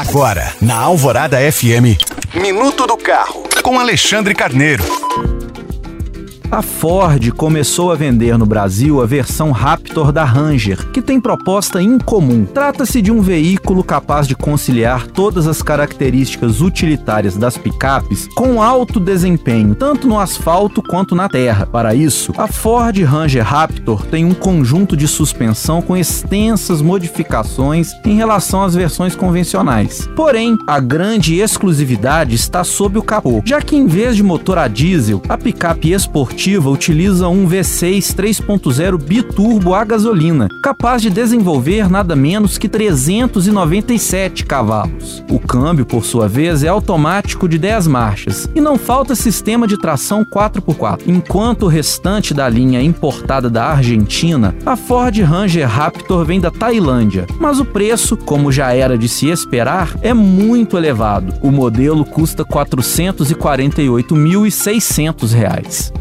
Agora, na Alvorada FM, Minuto do Carro, com Alexandre Carneiro. A Ford começou a vender no Brasil a versão Raptor da Ranger, que tem proposta incomum. Trata-se de um veículo capaz de conciliar todas as características utilitárias das picapes com alto desempenho, tanto no asfalto quanto na terra. Para isso, a Ford Ranger Raptor tem um conjunto de suspensão com extensas modificações em relação às versões convencionais. Porém, a grande exclusividade está sob o capô, já que em vez de motor a diesel, a picape esportiva utiliza um V6 3.0 biturbo a gasolina, capaz de desenvolver nada menos que 397 cavalos. O câmbio, por sua vez, é automático de 10 marchas e não falta sistema de tração 4x4. Enquanto o restante da linha importada da Argentina, a Ford Ranger Raptor vem da Tailândia, mas o preço, como já era de se esperar, é muito elevado. O modelo custa R$ 448.600.